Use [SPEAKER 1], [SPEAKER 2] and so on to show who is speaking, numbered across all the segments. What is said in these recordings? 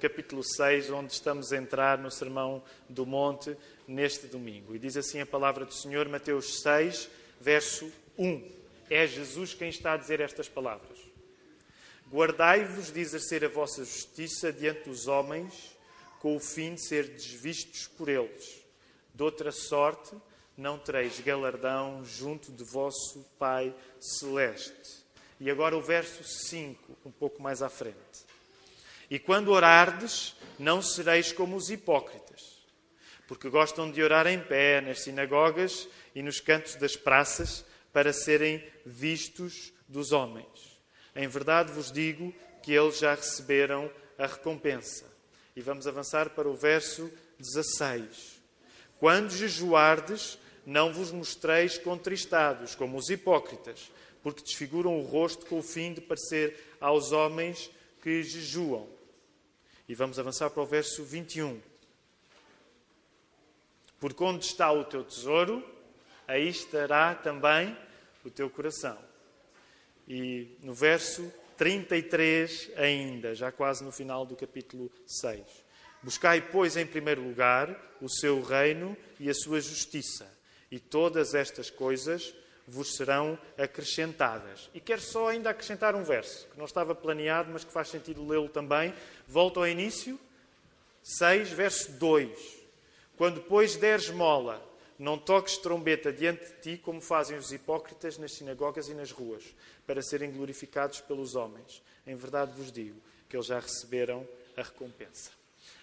[SPEAKER 1] capítulo 6, onde estamos a entrar no Sermão do Monte neste domingo. E diz assim a palavra do Senhor, Mateus 6, verso 1. É Jesus quem está a dizer estas palavras. Guardai-vos de exercer a vossa justiça diante dos homens, com o fim de ser desvistos por eles. De outra sorte, não tereis galardão junto de vosso Pai Celeste. E agora o verso 5, um pouco mais à frente. E quando orardes, não sereis como os hipócritas, porque gostam de orar em pé nas sinagogas e nos cantos das praças para serem vistos dos homens. Em verdade vos digo que eles já receberam a recompensa. E vamos avançar para o verso 16. Quando jejuardes, não vos mostreis contristados, como os hipócritas, porque desfiguram o rosto com o fim de parecer aos homens que jejuam. E vamos avançar para o verso 21. Porque onde está o teu tesouro, aí estará também o teu coração. E no verso 33 ainda, já quase no final do capítulo 6. Buscai, pois, em primeiro lugar o seu reino e a sua justiça, e todas estas coisas vos serão acrescentadas. E quero só ainda acrescentar um verso, que não estava planeado, mas que faz sentido lê-lo também. Volto ao início, 6, verso 2. Quando, pois, deres mola, não toques trombeta diante de ti, como fazem os hipócritas nas sinagogas e nas ruas, para serem glorificados pelos homens. Em verdade vos digo que eles já receberam a recompensa.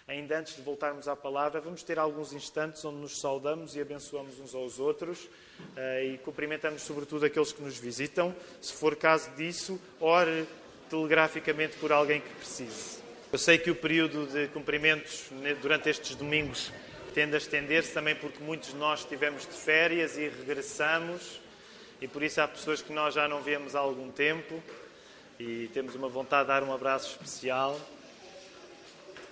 [SPEAKER 1] Ainda antes de voltarmos à palavra, vamos ter alguns instantes onde nos saudamos e abençoamos uns aos outros eh, e cumprimentamos sobretudo aqueles que nos visitam. Se for caso disso, ore telegraficamente por alguém que precise. Eu sei que o período de cumprimentos durante estes domingos tende a estender-se também porque muitos de nós estivemos de férias e regressamos e por isso há pessoas que nós já não vemos há algum tempo e temos uma vontade de dar um abraço especial.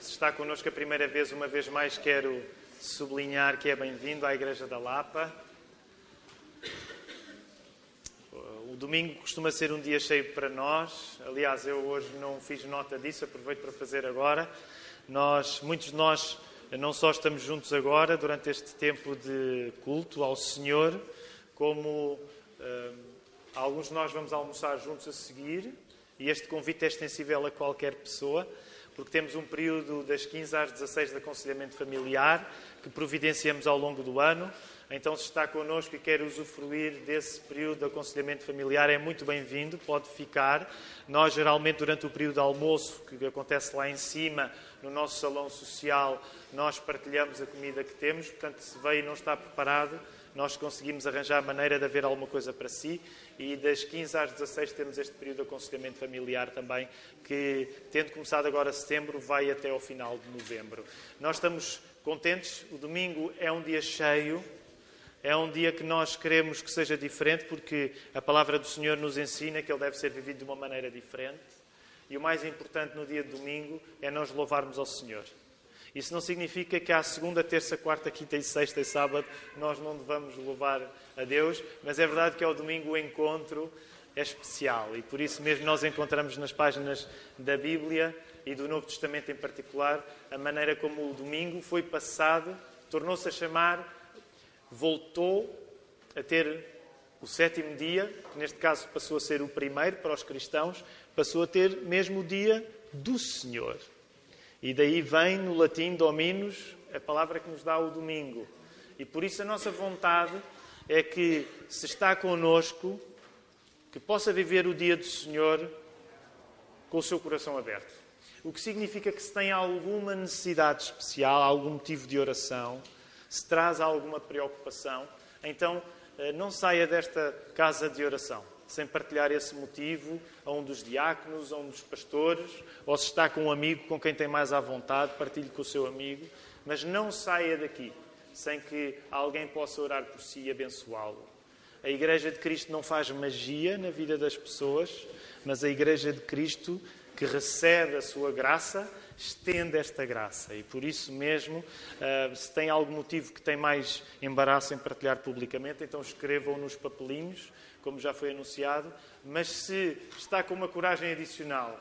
[SPEAKER 1] Se está connosco a primeira vez, uma vez mais quero sublinhar que é bem-vindo à Igreja da Lapa. O domingo costuma ser um dia cheio para nós. Aliás, eu hoje não fiz nota disso, aproveito para fazer agora. Nós, muitos de nós, não só estamos juntos agora, durante este tempo de culto ao Senhor, como uh, alguns de nós vamos almoçar juntos a seguir, e este convite é extensível a qualquer pessoa porque temos um período das 15 às 16 de aconselhamento familiar que providenciamos ao longo do ano. Então, se está connosco e quer usufruir desse período de aconselhamento familiar, é muito bem-vindo, pode ficar. Nós, geralmente, durante o período de almoço, que acontece lá em cima, no nosso salão social, nós partilhamos a comida que temos. Portanto, se veio e não está preparado, nós conseguimos arranjar a maneira de haver alguma coisa para si e das 15 às 16 temos este período de aconselhamento familiar também, que, tendo começado agora setembro, vai até ao final de novembro. Nós estamos contentes, o domingo é um dia cheio, é um dia que nós queremos que seja diferente, porque a palavra do Senhor nos ensina que ele deve ser vivido de uma maneira diferente. E o mais importante no dia de domingo é nós louvarmos ao Senhor. Isso não significa que à segunda, terça, quarta, quinta e sexta e sábado nós não devamos louvar a Deus, mas é verdade que ao domingo o encontro é especial e por isso mesmo nós encontramos nas páginas da Bíblia e do Novo Testamento em particular a maneira como o domingo foi passado, tornou-se a chamar, voltou a ter o sétimo dia, que neste caso passou a ser o primeiro para os cristãos, passou a ter mesmo o dia do Senhor. E daí vem no latim dominus a palavra que nos dá o domingo. E por isso a nossa vontade é que, se está conosco, que possa viver o dia do Senhor com o seu coração aberto. O que significa que se tem alguma necessidade especial, algum motivo de oração, se traz alguma preocupação, então eh, não saia desta casa de oração sem partilhar esse motivo a um dos diáconos, a um dos pastores, ou se está com um amigo com quem tem mais à vontade, partilhe com o seu amigo, mas não saia daqui sem que alguém possa orar por si e abençoá-lo. A Igreja de Cristo não faz magia na vida das pessoas, mas a Igreja de Cristo, que recebe a sua graça, estende esta graça. E por isso mesmo, ah, se tem algum motivo que tem mais embaraço em partilhar publicamente, então escrevam nos papelinhos como já foi anunciado, mas se está com uma coragem adicional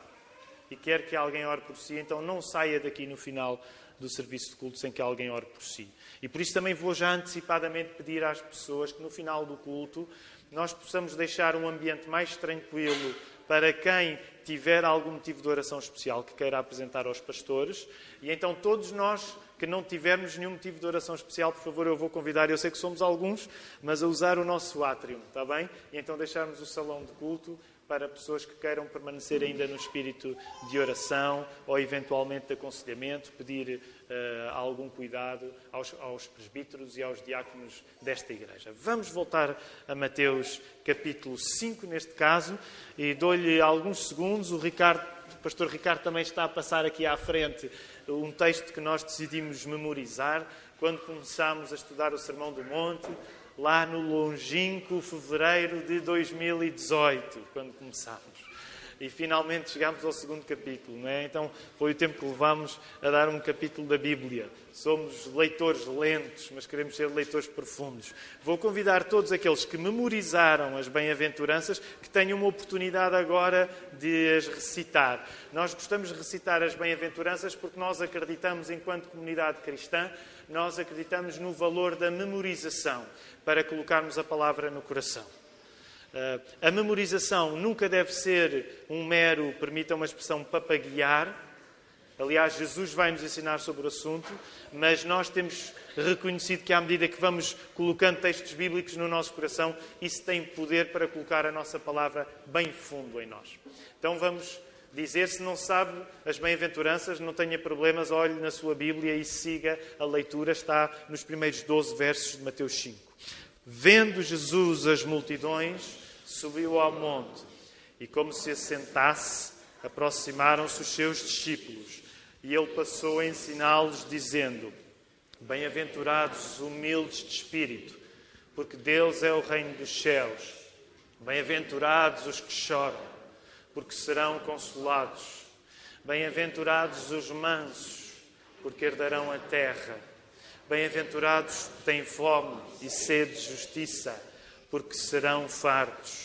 [SPEAKER 1] e quer que alguém ore por si, então não saia daqui no final do serviço de culto sem que alguém ore por si. E por isso também vou já antecipadamente pedir às pessoas que no final do culto nós possamos deixar um ambiente mais tranquilo para quem tiver algum motivo de oração especial que queira apresentar aos pastores. E então todos nós que não tivermos nenhum motivo de oração especial, por favor, eu vou convidar, eu sei que somos alguns, mas a usar o nosso átrio, está bem? E então deixarmos o salão de culto para pessoas que queiram permanecer ainda no espírito de oração ou eventualmente de aconselhamento, pedir uh, algum cuidado aos, aos presbíteros e aos diáconos desta igreja. Vamos voltar a Mateus capítulo 5, neste caso, e dou-lhe alguns segundos. O Ricardo, pastor Ricardo também está a passar aqui à frente um texto que nós decidimos memorizar quando começámos a estudar o Sermão do Monte lá no longínquo fevereiro de 2018, quando começámos. E finalmente chegámos ao segundo capítulo, não é? Então foi o tempo que levámos a dar um capítulo da Bíblia. Somos leitores lentos, mas queremos ser leitores profundos. Vou convidar todos aqueles que memorizaram as bem-aventuranças que tenham uma oportunidade agora de as recitar. Nós gostamos de recitar as bem-aventuranças porque nós acreditamos, enquanto comunidade cristã, nós acreditamos no valor da memorização para colocarmos a palavra no coração. Uh, a memorização nunca deve ser um mero, permita uma expressão, papaguear. Aliás, Jesus vai nos ensinar sobre o assunto, mas nós temos reconhecido que, à medida que vamos colocando textos bíblicos no nosso coração, isso tem poder para colocar a nossa palavra bem fundo em nós. Então vamos dizer, se não sabe as bem-aventuranças, não tenha problemas, olhe na sua Bíblia e siga a leitura, está nos primeiros 12 versos de Mateus 5. Vendo Jesus as multidões, subiu ao monte e, como se assentasse, aproximaram-se os seus discípulos e ele passou a ensiná-los, dizendo: Bem-aventurados os humildes de espírito, porque Deus é o reino dos céus. Bem-aventurados os que choram porque serão consolados. Bem-aventurados os mansos, porque herdarão a terra. Bem-aventurados têm fome e sede de justiça, porque serão fartos.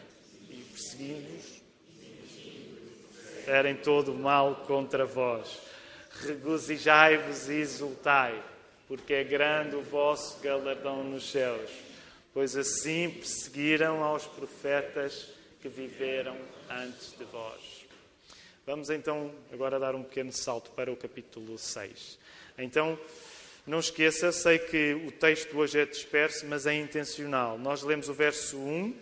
[SPEAKER 1] perseguindo-vos, ferem todo o mal contra vós. Regozijai-vos e exultai, porque é grande o vosso galardão nos céus pois assim perseguiram aos profetas que viveram antes de vós. Vamos então agora dar um pequeno salto para o capítulo 6. Então, não esqueça, sei que o texto hoje é disperso, mas é intencional. Nós lemos o verso 1,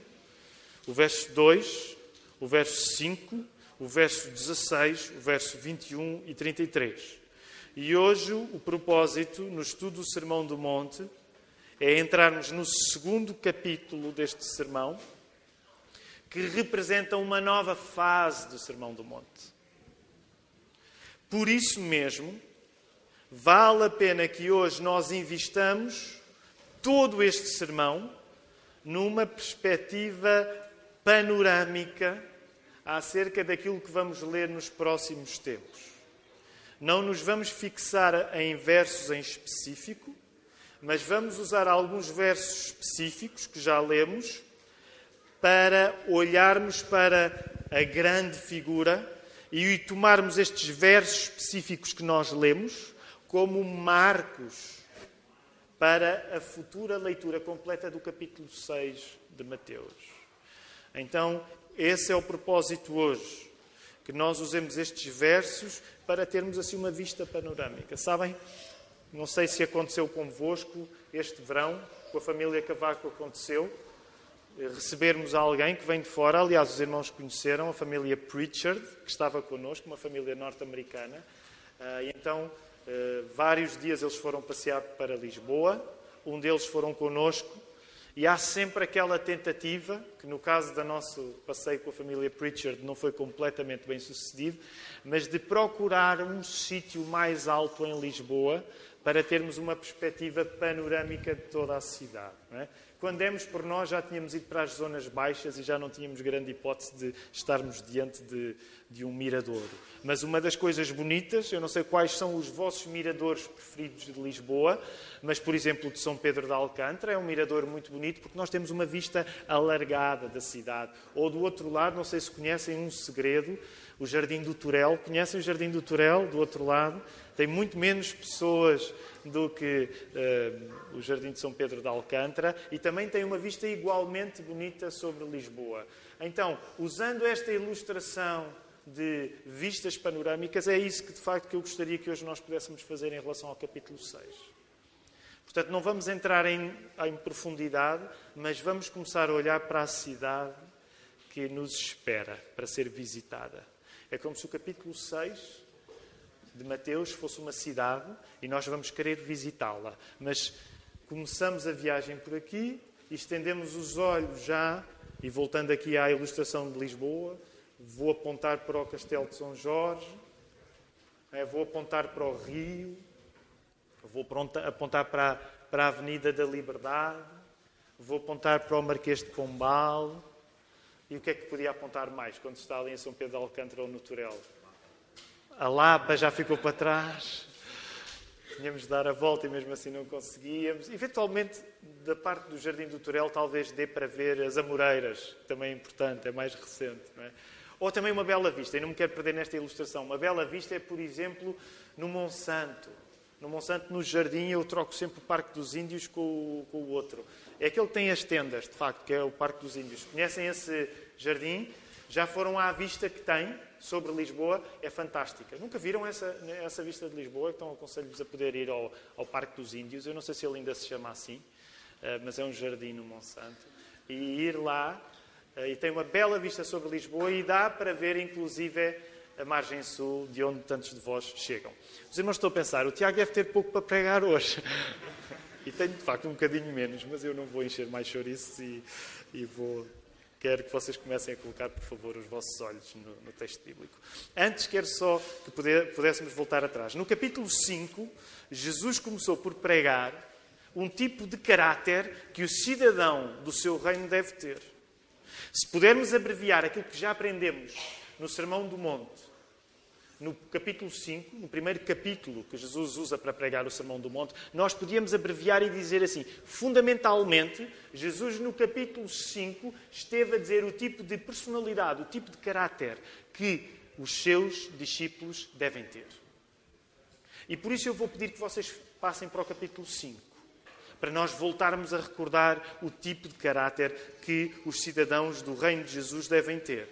[SPEAKER 1] o verso 2, o verso 5, o verso 16, o verso 21 e 33. E hoje o propósito, no estudo do Sermão do Monte, é entrarmos no segundo capítulo deste sermão, que representa uma nova fase do Sermão do Monte. Por isso mesmo, vale a pena que hoje nós investamos todo este sermão numa perspectiva panorâmica acerca daquilo que vamos ler nos próximos tempos. Não nos vamos fixar em versos em específico, mas vamos usar alguns versos específicos que já lemos para olharmos para a grande figura e tomarmos estes versos específicos que nós lemos como marcos para a futura leitura completa do capítulo 6 de Mateus. Então, esse é o propósito hoje, que nós usemos estes versos para termos assim uma vista panorâmica. Sabem? Não sei se aconteceu convosco este verão, com a família Cavaco aconteceu, eh, recebermos alguém que vem de fora, aliás, os irmãos conheceram, a família Pritchard, que estava connosco, uma família norte-americana. Ah, então, eh, vários dias eles foram passear para Lisboa, um deles foram connosco, e há sempre aquela tentativa que no caso do nosso passeio com a família Pritchard não foi completamente bem sucedido, mas de procurar um sítio mais alto em Lisboa para termos uma perspectiva panorâmica de toda a cidade. É? Quando demos por nós, já tínhamos ido para as zonas baixas e já não tínhamos grande hipótese de estarmos diante de, de um miradouro. Mas uma das coisas bonitas, eu não sei quais são os vossos miradores preferidos de Lisboa, mas, por exemplo, o de São Pedro de Alcântara é um mirador muito bonito porque nós temos uma vista alargada da cidade. Ou do outro lado, não sei se conhecem um segredo, o Jardim do Turel. Conhecem o Jardim do Turel, do outro lado? Tem muito menos pessoas do que uh, o Jardim de São Pedro de Alcântara e também tem uma vista igualmente bonita sobre Lisboa. Então, usando esta ilustração de vistas panorâmicas, é isso que de facto que eu gostaria que hoje nós pudéssemos fazer em relação ao capítulo 6. Portanto, não vamos entrar em, em profundidade, mas vamos começar a olhar para a cidade que nos espera para ser visitada. É como se o capítulo 6 de Mateus fosse uma cidade e nós vamos querer visitá-la. Mas começamos a viagem por aqui e estendemos os olhos já, e voltando aqui à ilustração de Lisboa, vou apontar para o Castelo de São Jorge, é, vou apontar para o Rio, vou apontar para, para a Avenida da Liberdade, vou apontar para o Marquês de Pombal. E o que é que podia apontar mais quando está ali em São Pedro de Alcântara ou no Turel? A Lapa já ficou para trás. Tínhamos de dar a volta e mesmo assim não conseguíamos. Eventualmente, da parte do Jardim do Turel, talvez dê para ver as Amoreiras, que também é importante, é mais recente. É? Ou também uma bela vista, e não me quero perder nesta ilustração. Uma bela vista é, por exemplo, no Monsanto. No Monsanto, no jardim, eu troco sempre o Parque dos Índios com o, com o outro. É aquele que tem as tendas, de facto, que é o Parque dos Índios. Conhecem esse jardim? Já foram à vista que tem? Sobre Lisboa é fantástica. Nunca viram essa, essa vista de Lisboa? Então aconselho-vos a poder ir ao, ao Parque dos Índios. Eu não sei se ele ainda se chama assim, eh, mas é um jardim no Monsanto. E ir lá, eh, e tem uma bela vista sobre Lisboa e dá para ver, inclusive, a margem sul, de onde tantos de vós chegam. Os irmãos estão a pensar, o Tiago deve ter pouco para pregar hoje. e tenho, de facto, um bocadinho menos, mas eu não vou encher mais chouriços e, e vou Quero que vocês comecem a colocar, por favor, os vossos olhos no, no texto bíblico. Antes, quero só que pudéssemos voltar atrás. No capítulo 5, Jesus começou por pregar um tipo de caráter que o cidadão do seu reino deve ter. Se pudermos abreviar aquilo que já aprendemos no Sermão do Monte, no capítulo 5, no primeiro capítulo que Jesus usa para pregar o Sermão do Monte, nós podíamos abreviar e dizer assim: fundamentalmente, Jesus no capítulo 5 esteve a dizer o tipo de personalidade, o tipo de caráter que os seus discípulos devem ter. E por isso eu vou pedir que vocês passem para o capítulo 5, para nós voltarmos a recordar o tipo de caráter que os cidadãos do reino de Jesus devem ter.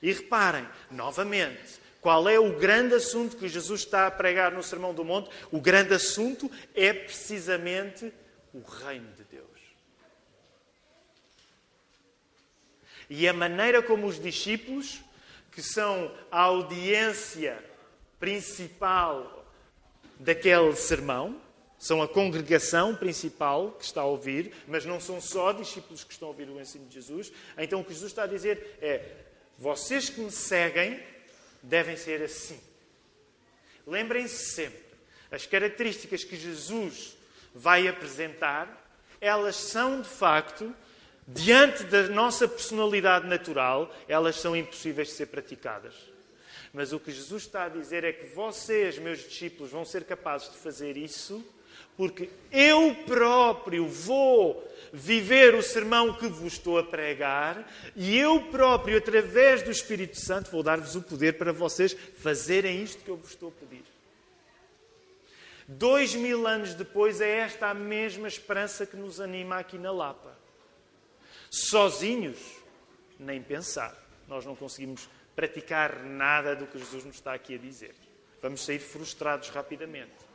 [SPEAKER 1] E reparem, novamente, qual é o grande assunto que Jesus está a pregar no Sermão do Monte? O grande assunto é precisamente o reino de Deus. E a maneira como os discípulos, que são a audiência principal daquele sermão, são a congregação principal que está a ouvir, mas não são só discípulos que estão a ouvir o ensino de Jesus. Então o que Jesus está a dizer é: vocês que me seguem devem ser assim. Lembrem-se sempre, as características que Jesus vai apresentar, elas são de facto, diante da nossa personalidade natural, elas são impossíveis de ser praticadas. Mas o que Jesus está a dizer é que vocês, meus discípulos, vão ser capazes de fazer isso porque eu próprio vou viver o sermão que vos estou a pregar e eu próprio, através do Espírito Santo, vou dar-vos o poder para vocês fazerem isto que eu vos estou a pedir. Dois mil anos depois, é esta a mesma esperança que nos anima aqui na Lapa. Sozinhos, nem pensar. Nós não conseguimos praticar nada do que Jesus nos está aqui a dizer. Vamos sair frustrados rapidamente.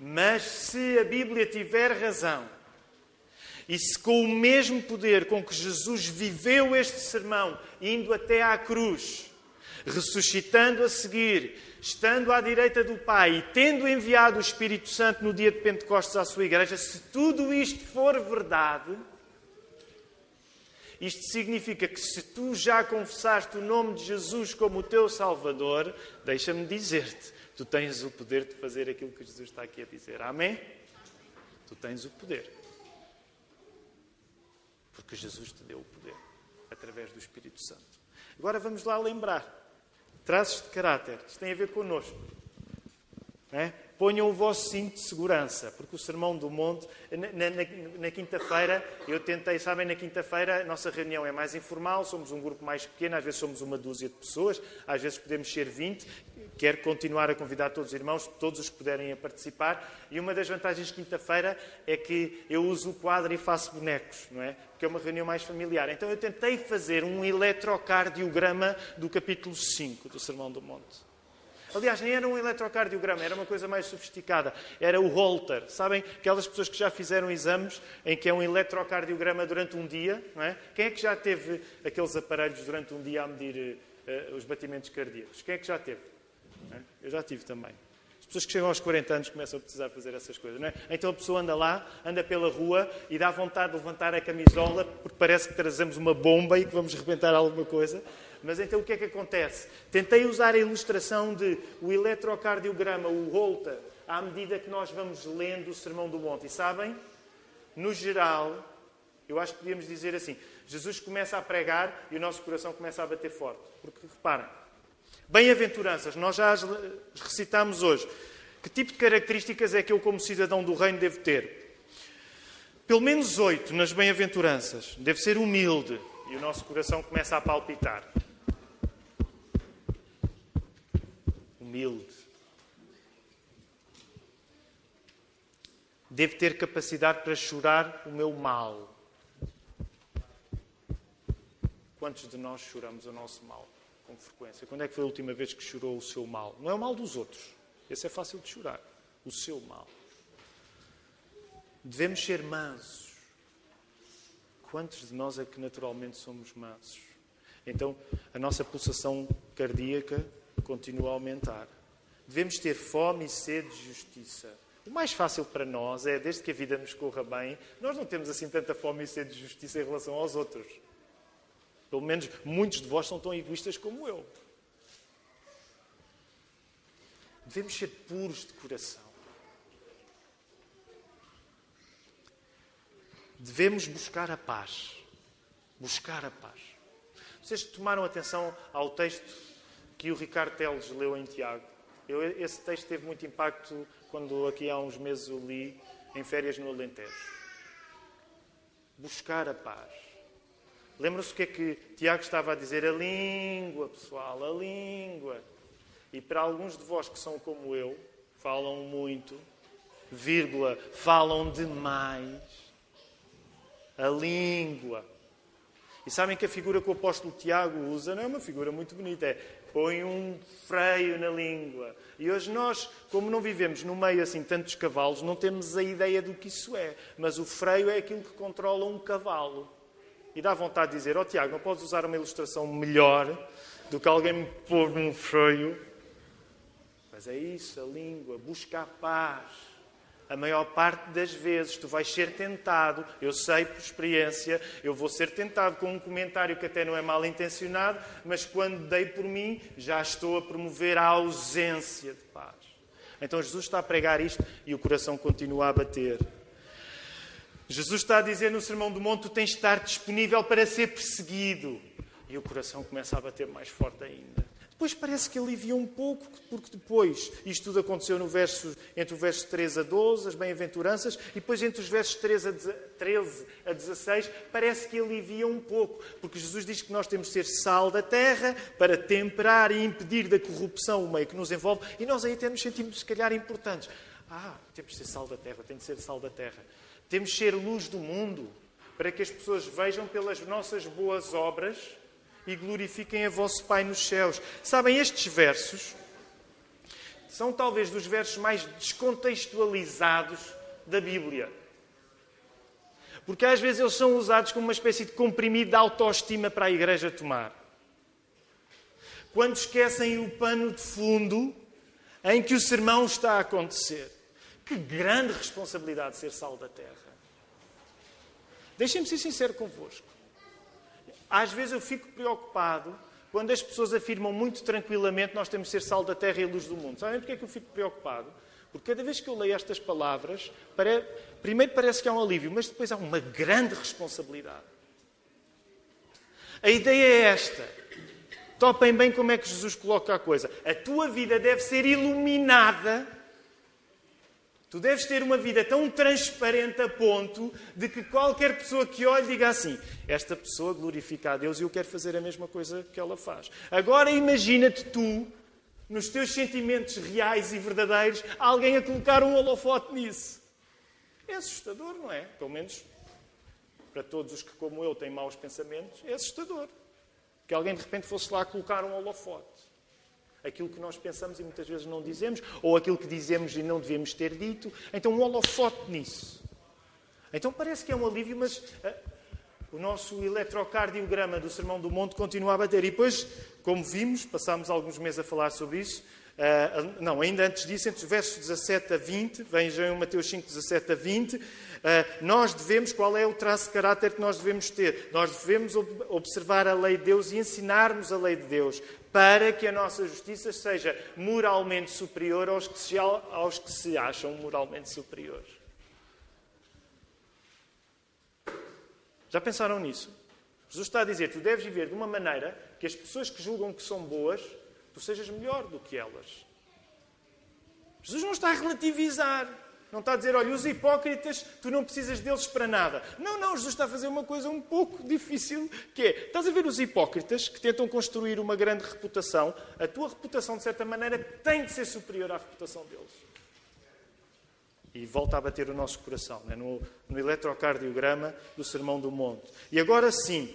[SPEAKER 1] Mas se a Bíblia tiver razão, e se com o mesmo poder com que Jesus viveu este sermão, indo até à cruz, ressuscitando a seguir, estando à direita do Pai e tendo enviado o Espírito Santo no dia de Pentecostes à sua igreja, se tudo isto for verdade, Isto significa que se tu já confessaste o nome de Jesus como o teu Salvador, deixa-me dizer-te, tu tens o poder de fazer aquilo que Jesus está aqui a dizer. Amém? Tu tens o poder. Porque Jesus te deu o poder através do Espírito Santo. Agora vamos lá lembrar. Traços de caráter. Isto tem a ver connosco. É? Ponham o vosso cinto de segurança, porque o Sermão do Monte, na, na, na quinta-feira, eu tentei, sabem, na quinta-feira a nossa reunião é mais informal, somos um grupo mais pequeno, às vezes somos uma dúzia de pessoas, às vezes podemos ser 20. Quero continuar a convidar todos os irmãos, todos os que puderem a participar. E uma das vantagens de quinta-feira é que eu uso o quadro e faço bonecos, não é? Porque é uma reunião mais familiar. Então eu tentei fazer um eletrocardiograma do capítulo 5 do Sermão do Monte. Aliás, nem era um eletrocardiograma, era uma coisa mais sofisticada. Era o Holter. Sabem? Aquelas pessoas que já fizeram exames em que é um eletrocardiograma durante um dia. Não é? Quem é que já teve aqueles aparelhos durante um dia a medir uh, os batimentos cardíacos? Quem é que já teve? É? Eu já tive também. As pessoas que chegam aos 40 anos começam a precisar fazer essas coisas. É? Então a pessoa anda lá, anda pela rua e dá vontade de levantar a camisola porque parece que trazemos uma bomba e que vamos rebentar alguma coisa. Mas então o que é que acontece? Tentei usar a ilustração de o eletrocardiograma, o Holter, à medida que nós vamos lendo o Sermão do Monte. E sabem? No geral, eu acho que podíamos dizer assim: Jesus começa a pregar e o nosso coração começa a bater forte. Porque reparem, bem-aventuranças, nós já as recitamos hoje. Que tipo de características é que eu, como cidadão do reino, devo ter? Pelo menos oito nas bem-aventuranças. Deve ser humilde e o nosso coração começa a palpitar. humilde. Devo ter capacidade para chorar o meu mal. Quantos de nós choramos o nosso mal com frequência? Quando é que foi a última vez que chorou o seu mal? Não é o mal dos outros. Esse é fácil de chorar. O seu mal. Devemos ser mansos. Quantos de nós é que naturalmente somos mansos? Então, a nossa pulsação cardíaca continua a aumentar. Devemos ter fome e sede de justiça. O mais fácil para nós é, desde que a vida nos corra bem, nós não temos assim tanta fome e sede de justiça em relação aos outros. Pelo menos muitos de vós são tão egoístas como eu. Devemos ser puros de coração. Devemos buscar a paz. Buscar a paz. Vocês tomaram atenção ao texto que o Ricardo Teles leu em Tiago. Eu, esse texto teve muito impacto quando aqui há uns meses o li em férias no Alentejo. Buscar a paz. Lembram-se o que é que Tiago estava a dizer? A língua, pessoal, a língua. E para alguns de vós que são como eu, falam muito, vírgula, falam demais. A língua. E sabem que a figura que o apóstolo Tiago usa não é uma figura muito bonita, é põe um freio na língua. E hoje nós, como não vivemos no meio assim tantos cavalos, não temos a ideia do que isso é. Mas o freio é aquilo que controla um cavalo. E dá vontade de dizer, ó oh, Tiago, não podes usar uma ilustração melhor do que alguém me pôr num freio? Mas é isso, a língua, busca a paz a maior parte das vezes tu vais ser tentado, eu sei por experiência, eu vou ser tentado com um comentário que até não é mal intencionado, mas quando dei por mim, já estou a promover a ausência de paz. Então Jesus está a pregar isto e o coração continua a bater. Jesus está a dizer no Sermão do Monte: tu tens de estar disponível para ser perseguido. E o coração começa a bater mais forte ainda. Depois parece que alivia um pouco, porque depois isto tudo aconteceu no verso, entre o verso 13 a 12, as bem-aventuranças, e depois entre os versos 13 a, 13 a 16, parece que alivia um pouco, porque Jesus diz que nós temos de ser sal da terra para temperar e impedir da corrupção o meio que nos envolve, e nós aí até nos sentimos, se calhar, importantes. Ah, temos de ser sal da terra, tem de ser sal da terra. Temos de ser luz do mundo, para que as pessoas vejam pelas nossas boas obras e glorifiquem a vosso Pai nos céus. Sabem, estes versos são talvez dos versos mais descontextualizados da Bíblia. Porque às vezes eles são usados como uma espécie de comprimido de autoestima para a igreja tomar. Quando esquecem o pano de fundo em que o sermão está a acontecer. Que grande responsabilidade ser sal da terra. Deixem-me ser sincero convosco. Às vezes eu fico preocupado quando as pessoas afirmam muito tranquilamente nós temos de ser sal da terra e luz do mundo. Sabem porquê é que eu fico preocupado? Porque cada vez que eu leio estas palavras, primeiro parece que há um alívio, mas depois há uma grande responsabilidade. A ideia é esta. Topem bem como é que Jesus coloca a coisa. A tua vida deve ser iluminada Tu deves ter uma vida tão transparente a ponto de que qualquer pessoa que olhe diga assim: esta pessoa glorifica a Deus e eu quero fazer a mesma coisa que ela faz. Agora imagina-te tu, nos teus sentimentos reais e verdadeiros, alguém a colocar um holofote nisso. É assustador, não é? Pelo menos para todos os que, como eu, têm maus pensamentos, é assustador. Que alguém de repente fosse lá colocar um holofote aquilo que nós pensamos e muitas vezes não dizemos, ou aquilo que dizemos e não devemos ter dito. Então, um holofote nisso. Então, parece que é um alívio, mas uh, o nosso eletrocardiograma do Sermão do Monte continua a bater. E depois, como vimos, passámos alguns meses a falar sobre isso, Uh, não, ainda antes disso, entre os versos 17 a 20, vejam Mateus 5, 17 a 20, uh, nós devemos, qual é o traço de caráter que nós devemos ter? Nós devemos observar a lei de Deus e ensinarmos a lei de Deus, para que a nossa justiça seja moralmente superior aos que se, aos que se acham moralmente superiores. Já pensaram nisso? Jesus está a dizer: tu deves viver de uma maneira que as pessoas que julgam que são boas, tu sejas melhor do que elas. Jesus não está a relativizar. Não está a dizer, olha, os hipócritas, tu não precisas deles para nada. Não, não, Jesus está a fazer uma coisa um pouco difícil, que é, estás a ver os hipócritas que tentam construir uma grande reputação, a tua reputação, de certa maneira, tem de ser superior à reputação deles. E volta a bater o nosso coração, né? no, no eletrocardiograma do Sermão do Monte. E agora sim,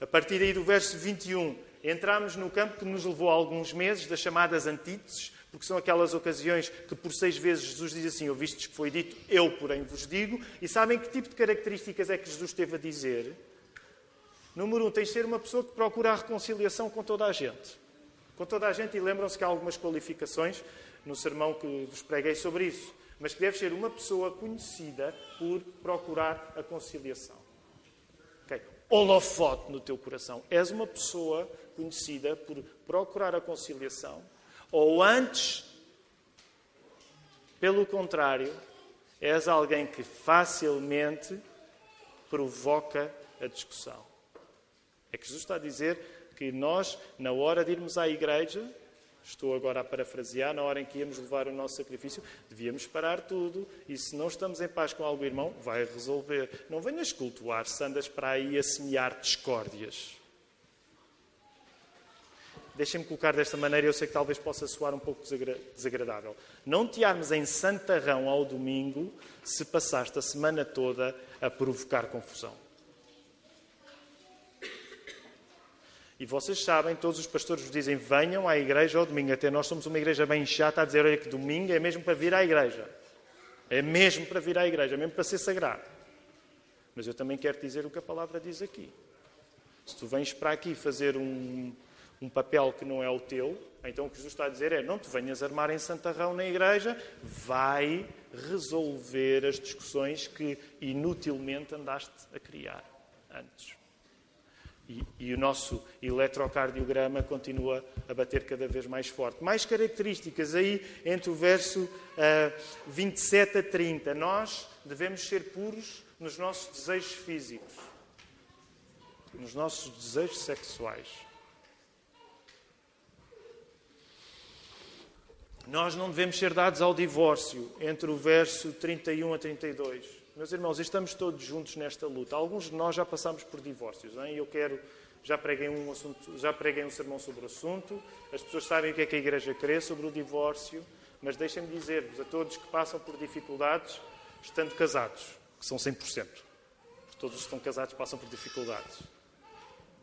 [SPEAKER 1] a partir aí do verso 21, entramos no campo que nos levou alguns meses, das chamadas antíteses, porque são aquelas ocasiões que por seis vezes Jesus diz assim: Ouvistes que foi dito, eu, porém, vos digo. E sabem que tipo de características é que Jesus teve a dizer? Número um, tens de ser uma pessoa que procura a reconciliação com toda a gente. Com toda a gente, e lembram-se que há algumas qualificações no sermão que vos preguei sobre isso. Mas que deve ser uma pessoa conhecida por procurar a conciliação. Okay. Holofote no teu coração. És uma pessoa conhecida por procurar a conciliação ou antes, pelo contrário, és alguém que facilmente provoca a discussão. É que Jesus está a dizer que nós, na hora de irmos à igreja, estou agora a parafrasear, na hora em que íamos levar o nosso sacrifício, devíamos parar tudo e se não estamos em paz com algum irmão, vai resolver. Não venhas cultuar se andas para aí a semear discórdias. Deixem-me colocar desta maneira, eu sei que talvez possa soar um pouco desagradável. Não te armes em santarrão ao domingo se passaste a semana toda a provocar confusão. E vocês sabem, todos os pastores vos dizem: venham à igreja ao domingo. Até nós somos uma igreja bem chata a dizer: olha, que domingo é mesmo para vir à igreja. É mesmo para vir à igreja, é mesmo para ser sagrado. Mas eu também quero dizer o que a palavra diz aqui. Se tu vens para aqui fazer um, um papel que não é o teu, então o que Jesus está a dizer é: não te venhas armar em santarrão na igreja, vai resolver as discussões que inutilmente andaste a criar antes. E, e, o nosso eletrocardiograma continua a bater cada vez mais forte. Mais características aí entre o verso uh, ah, 27 a 30. Nós devemos ser puros nos nossos desejos físicos, nos nossos desejos sexuais. Nós não devemos ser dados ao divórcio, entre o verso 31 a 32. Meus irmãos, estamos todos juntos nesta luta. Alguns de nós já passamos por divórcios. Hein? Eu quero, já preguei, um assunto, já preguei um sermão sobre o assunto. As pessoas sabem o que é que a Igreja crê sobre o divórcio. Mas deixem-me dizer-vos a todos que passam por dificuldades, estando casados, que são 100%. Todos os que estão casados passam por dificuldades.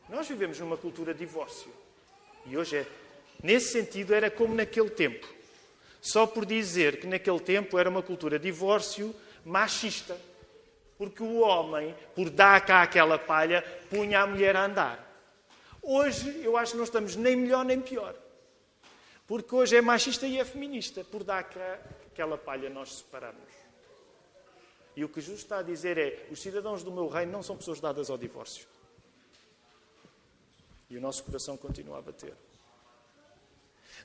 [SPEAKER 1] Nós vivemos numa cultura de divórcio. E hoje é. Nesse sentido, era como naquele tempo só por dizer que naquele tempo era uma cultura de divórcio machista. Porque o homem, por dar cá aquela palha, punha a mulher a andar. Hoje, eu acho que não estamos nem melhor nem pior. Porque hoje é machista e é feminista. Por dar cá aquela palha, nós separamos. E o que Jesus está a dizer é: os cidadãos do meu reino não são pessoas dadas ao divórcio. E o nosso coração continua a bater.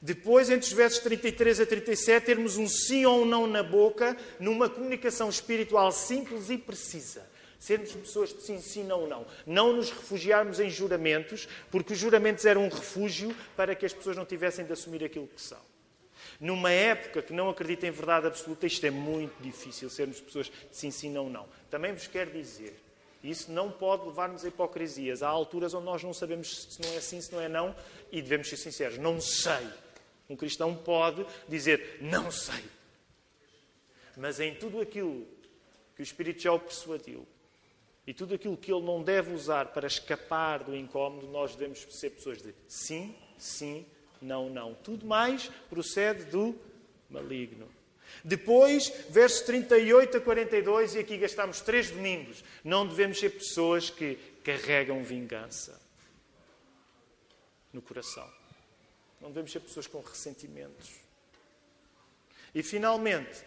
[SPEAKER 1] Depois, entre os versos 33 a 37, termos um sim ou um não na boca, numa comunicação espiritual simples e precisa. Sermos pessoas de sim, sim, não, não. Não nos refugiarmos em juramentos, porque os juramentos eram um refúgio para que as pessoas não tivessem de assumir aquilo que são. Numa época que não acredita em verdade absoluta, isto é muito difícil, sermos pessoas de sim, sim, não, não. Também vos quero dizer, isso não pode levar-nos a hipocrisias. Há alturas onde nós não sabemos se não é sim, se não é não, e devemos ser sinceros. Não sei. Um cristão pode dizer, não sei. Mas em tudo aquilo que o Espírito já o persuadiu, e tudo aquilo que ele não deve usar para escapar do incómodo, nós devemos ser pessoas de sim, sim, não, não. Tudo mais procede do maligno. Depois, versos 38 a 42, e aqui gastamos três domingos. Não devemos ser pessoas que carregam vingança no coração. Não devemos ser pessoas com ressentimentos. E finalmente,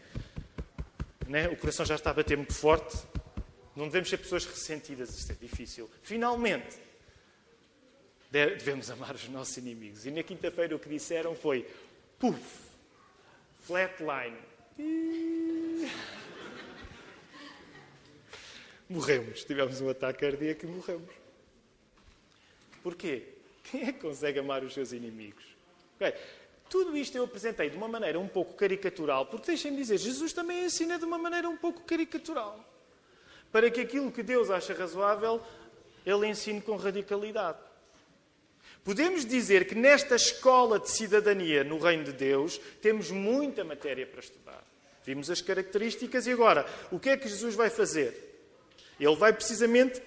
[SPEAKER 1] né, o coração já está a bater muito forte. Não devemos ser pessoas ressentidas, isto é difícil. Finalmente, devemos amar os nossos inimigos. E na quinta-feira o que disseram foi: puf, flatline. Morremos. Tivemos um ataque cardíaco e morremos. Porquê? Quem é que consegue amar os seus inimigos? Okay. Tudo isto eu apresentei de uma maneira um pouco caricatural, porque deixem-me dizer, Jesus também ensina de uma maneira um pouco caricatural. Para que aquilo que Deus acha razoável, Ele ensine com radicalidade. Podemos dizer que nesta escola de cidadania no Reino de Deus temos muita matéria para estudar. Vimos as características e agora, o que é que Jesus vai fazer? Ele vai precisamente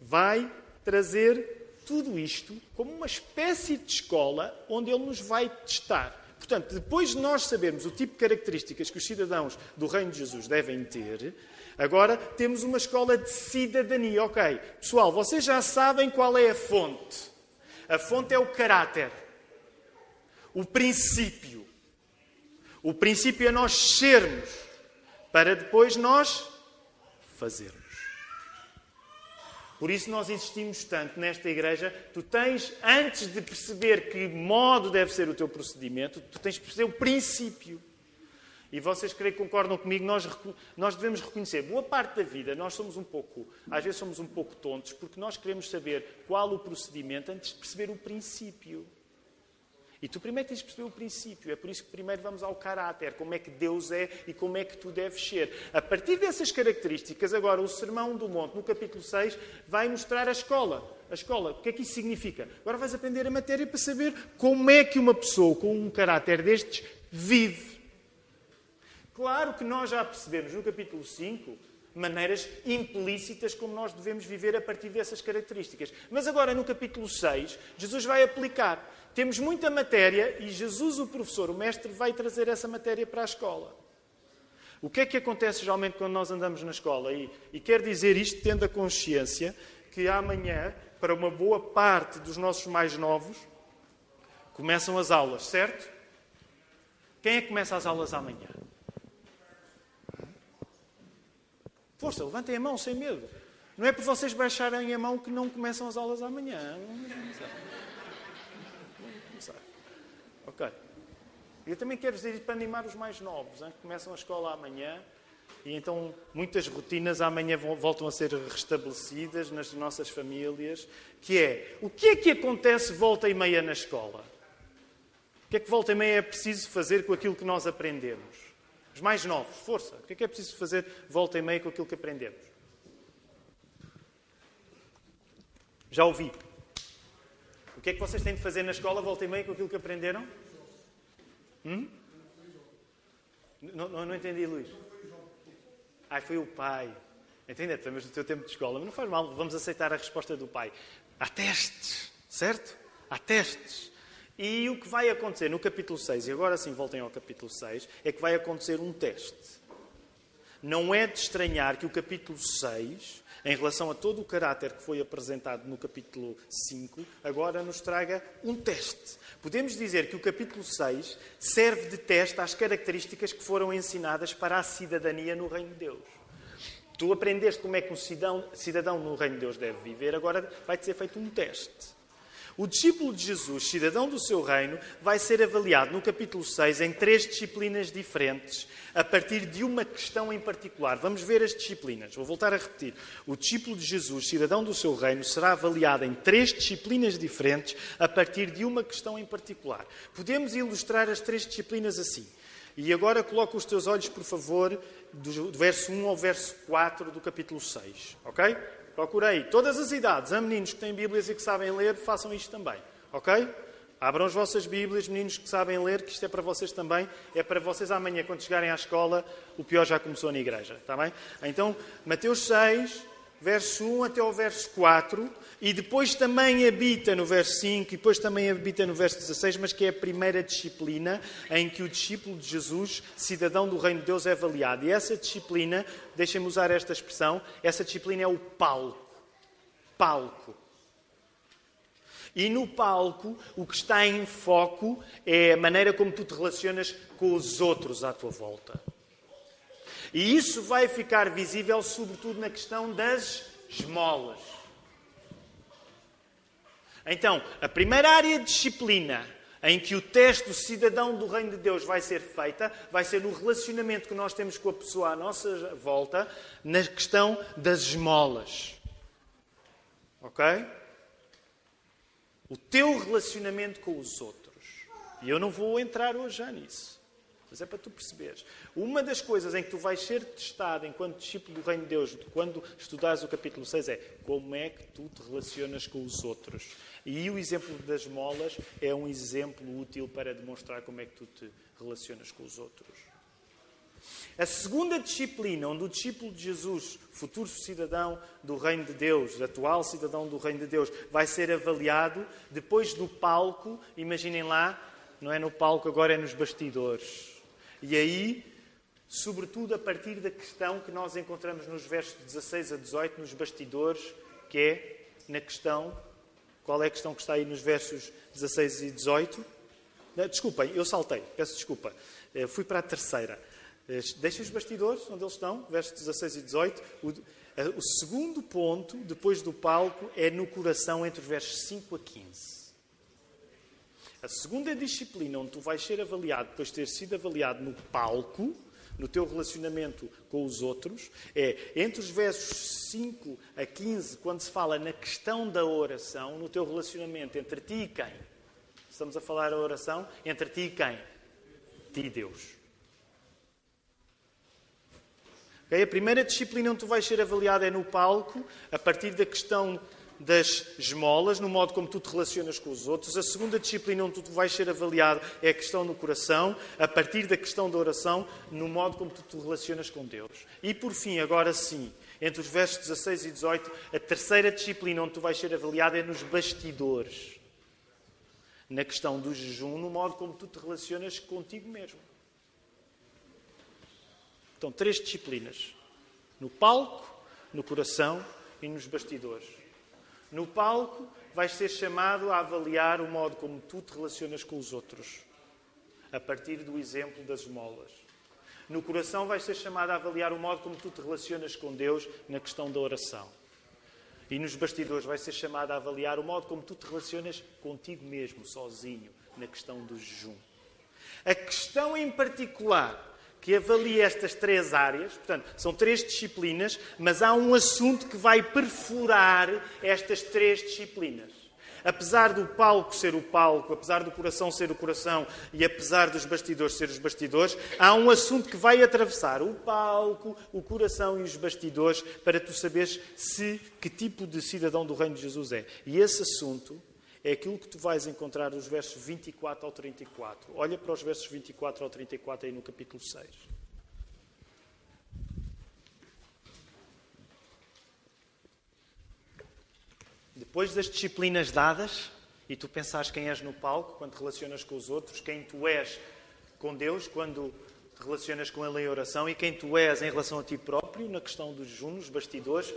[SPEAKER 1] vai trazer tudo isto como uma espécie de escola onde ele nos vai testar. Portanto, depois de nós sabermos o tipo de características que os cidadãos do Reino de Jesus devem ter, agora temos uma escola de cidadania. Ok, pessoal, vocês já sabem qual é a fonte. A fonte é o caráter, o princípio. O princípio é nós sermos, para depois nós fazermos. Por isso nós insistimos tanto nesta igreja. Tu tens, antes de perceber que modo deve ser o teu procedimento, tu tens de perceber o princípio. E vocês creio que concordam comigo, nós, nós devemos reconhecer, boa parte da vida, nós somos um pouco, às vezes somos um pouco tontos, porque nós queremos saber qual o procedimento antes de perceber o princípio. E tu primeiro tens de perceber o princípio. É por isso que primeiro vamos ao caráter, como é que Deus é e como é que tu deves ser. A partir dessas características, agora o Sermão do Monte, no capítulo 6, vai mostrar a escola. A escola, o que é que isso significa? Agora vais aprender a matéria para saber como é que uma pessoa com um caráter destes vive. Claro que nós já percebemos no capítulo 5 maneiras implícitas como nós devemos viver a partir dessas características. Mas agora, no capítulo 6, Jesus vai aplicar. Temos muita matéria e Jesus, o professor, o mestre, vai trazer essa matéria para a escola. O que é que acontece geralmente quando nós andamos na escola? E, e quer dizer isto tendo a consciência que amanhã, para uma boa parte dos nossos mais novos, começam as aulas, certo? Quem é que começa as aulas amanhã? Força, levantem a mão sem medo. Não é por vocês baixarem a mão que não começam as aulas amanhã. Começar. Vamos começar. Ok. Eu também quero dizer para animar os mais novos, hein, que começam a escola amanhã e então muitas rotinas amanhã voltam a ser restabelecidas nas nossas famílias, que é, o que é que acontece volta e meia na escola? O que é que volta e meia é preciso fazer com aquilo que nós aprendemos? Os mais novos, força. O que é que é preciso fazer volta e meia com aquilo que aprendemos? Já ouvi. Que é que vocês têm de fazer na escola volta e meia com aquilo que aprenderam? Hum? Não, não, não entendi, Luís. Ai, foi o pai. Entende? Estamos no teu tempo de escola. Mas não faz mal, vamos aceitar a resposta do pai. Há testes, certo? Há testes. E o que vai acontecer no capítulo 6, e agora sim voltem ao capítulo 6, é que vai acontecer um teste. Não é de estranhar que o capítulo 6, em relação a todo o caráter que foi apresentado no capítulo 5, agora nos traga um teste. Podemos dizer que o capítulo 6 serve de teste às características que foram ensinadas para a cidadania no Reino de Deus. Tu aprendeste como é que um cidadão, cidadão no Reino de Deus deve viver, agora vai-te ser feito um teste. O discípulo de Jesus, cidadão do seu reino, vai ser avaliado no capítulo 6 em três disciplinas diferentes, a partir de uma questão em particular. Vamos ver as disciplinas. Vou voltar a repetir. O discípulo de Jesus, cidadão do seu reino, será avaliado em três disciplinas diferentes, a partir de uma questão em particular. Podemos ilustrar as três disciplinas assim. E agora coloca os teus olhos, por favor, do verso 1 ao verso 4 do capítulo 6. Ok? Procurei todas as idades. Há meninos que têm Bíblias e que sabem ler, façam isto também. Ok? Abram as vossas Bíblias, meninos que sabem ler, que isto é para vocês também. É para vocês amanhã, quando chegarem à escola, o pior já começou na igreja. Está bem? Então, Mateus 6, verso 1 até ao verso 4, e depois também habita no verso 5, e depois também habita no verso 16, mas que é a primeira disciplina em que o discípulo de Jesus, cidadão do reino de Deus, é avaliado. E essa disciplina, deixem-me usar esta expressão, essa disciplina é o palco. Palco. E no palco, o que está em foco é a maneira como tu te relacionas com os outros à tua volta. E isso vai ficar visível, sobretudo, na questão das esmolas. Então, a primeira área de disciplina em que o teste do cidadão do Reino de Deus vai ser feita, vai ser no relacionamento que nós temos com a pessoa à nossa volta, na questão das esmolas. Ok? O teu relacionamento com os outros. E eu não vou entrar hoje já nisso. Mas é para tu perceberes. Uma das coisas em que tu vais ser testado enquanto discípulo do Reino de Deus, quando estudares o capítulo 6, é como é que tu te relacionas com os outros. E o exemplo das molas é um exemplo útil para demonstrar como é que tu te relacionas com os outros. A segunda disciplina, onde o discípulo de Jesus, futuro cidadão do Reino de Deus, atual cidadão do Reino de Deus, vai ser avaliado depois do palco, imaginem lá, não é no palco, agora é nos bastidores. E aí, sobretudo a partir da questão que nós encontramos nos versos 16 a 18, nos bastidores, que é na questão. Qual é a questão que está aí nos versos 16 e 18? Desculpem, eu saltei, peço desculpa. Eh, fui para a terceira. Eh, deixem os bastidores, onde eles estão, versos 16 e 18. O, eh, o segundo ponto, depois do palco, é no coração, entre os versos 5 a 15. A segunda disciplina onde tu vais ser avaliado depois de ter sido avaliado no palco, no teu relacionamento com os outros, é entre os versos 5 a 15, quando se fala na questão da oração, no teu relacionamento entre ti e quem? Estamos a falar a oração entre ti e quem? Ti e Deus. Okay? A primeira disciplina onde tu vais ser avaliado é no palco, a partir da questão das esmolas, no modo como tu te relacionas com os outros. A segunda disciplina onde tu vais ser avaliado é a questão do coração, a partir da questão da oração, no modo como tu te relacionas com Deus. E por fim, agora sim, entre os versos 16 e 18, a terceira disciplina onde tu vais ser avaliado é nos bastidores. Na questão do jejum, no modo como tu te relacionas contigo mesmo. Então, três disciplinas: no palco, no coração e nos bastidores. No palco, vais ser chamado a avaliar o modo como tu te relacionas com os outros, a partir do exemplo das esmolas. No coração, vais ser chamado a avaliar o modo como tu te relacionas com Deus na questão da oração. E nos bastidores, vais ser chamado a avaliar o modo como tu te relacionas contigo mesmo, sozinho, na questão do jejum. A questão em particular que avalia estas três áreas. Portanto, são três disciplinas, mas há um assunto que vai perfurar estas três disciplinas. Apesar do palco ser o palco, apesar do coração ser o coração e apesar dos bastidores ser os bastidores, há um assunto que vai atravessar o palco, o coração e os bastidores para tu saberes se que tipo de cidadão do reino de Jesus é. E esse assunto é aquilo que tu vais encontrar nos versos 24 ao 34. Olha para os versos 24 ao 34 aí no capítulo 6. Depois das disciplinas dadas, e tu pensares quem és no palco, quando te relacionas com os outros, quem tu és com Deus, quando te relacionas com Ele em oração, e quem tu és em relação a ti próprio, na questão dos junos, bastidores,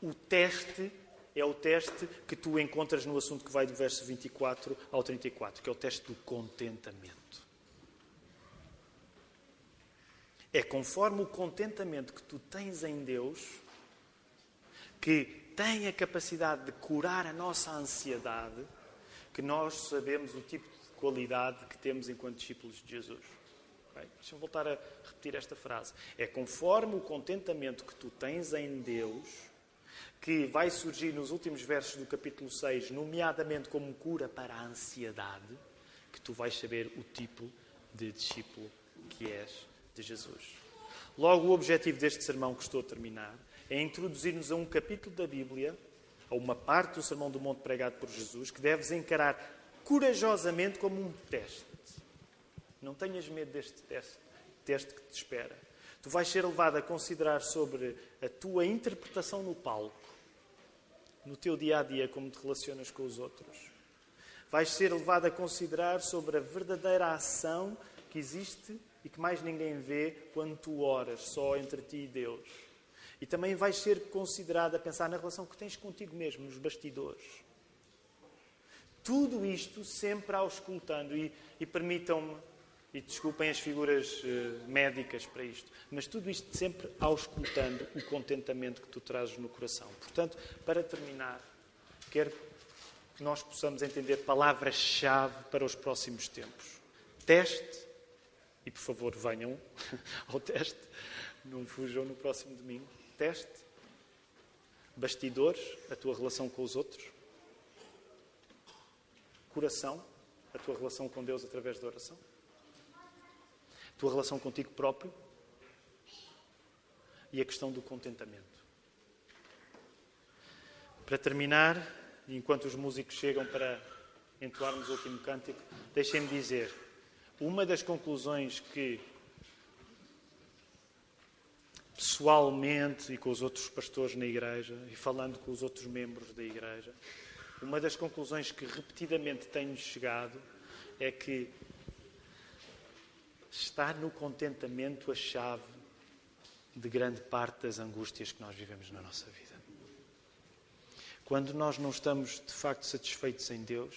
[SPEAKER 1] o teste é o teste que tu encontras no assunto que vai do verso 24 ao 34, que é o teste do contentamento. É conforme o contentamento que tu tens em Deus que tem a capacidade de curar a nossa ansiedade que nós sabemos o tipo de qualidade que temos enquanto discípulos de Jesus. Bem, deixa-me voltar a repetir esta frase. É conforme o contentamento que tu tens em Deus, que vai surgir nos últimos versos do capítulo 6, nomeadamente como cura para a ansiedade, que tu vais saber o tipo de discípulo que és de Jesus. Logo, o objetivo deste sermão que estou a terminar é introduzir-nos a um capítulo da Bíblia, a uma parte do Sermão do Monte pregado por Jesus, que deves encarar corajosamente como um teste. Não tenhas medo deste teste, teste que te espera. Tu vais ser levado a considerar sobre a tua interpretação no palco, no teu dia a dia, como te relacionas com os outros. Vais ser levado a considerar sobre a verdadeira ação que existe e que mais ninguém vê quando tu oras só entre ti e Deus. E também vais ser considerado a pensar na relação que tens contigo mesmo, nos bastidores. Tudo isto sempre auscultando, e, e permitam-me, e desculpem as figuras uh, médicas para isto, mas tudo isto sempre auscultando o contentamento que tu trazes no coração. Portanto, para terminar, quero que nós possamos entender palavras-chave para os próximos tempos. Teste e por favor venham ao teste, não fujam no próximo domingo. Teste, bastidores, a tua relação com os outros, coração, a tua relação com Deus através da oração, tua relação contigo próprio e a questão do contentamento. Para terminar, enquanto os músicos chegam para entoarmos o último cântico, deixem-me dizer uma das conclusões que, pessoalmente e com os outros pastores na igreja, e falando com os outros membros da igreja, uma das conclusões que repetidamente tenho chegado é que está no contentamento a chave de grande parte das angústias que nós vivemos na nossa vida. Quando nós não estamos de facto satisfeitos em Deus,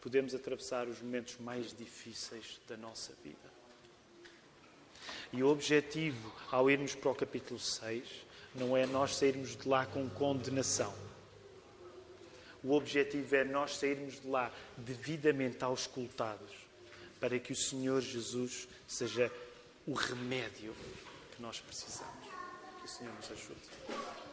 [SPEAKER 1] podemos atravessar os momentos mais difíceis da nossa vida. E o objetivo, ao irmos para o capítulo 6, não é nós sairmos de lá com condenação. O objetivo é nós sairmos de lá devidamente auscultados, para que o Senhor Jesus seja o remédio que nós precisamos. Que o Senhor nos ajude.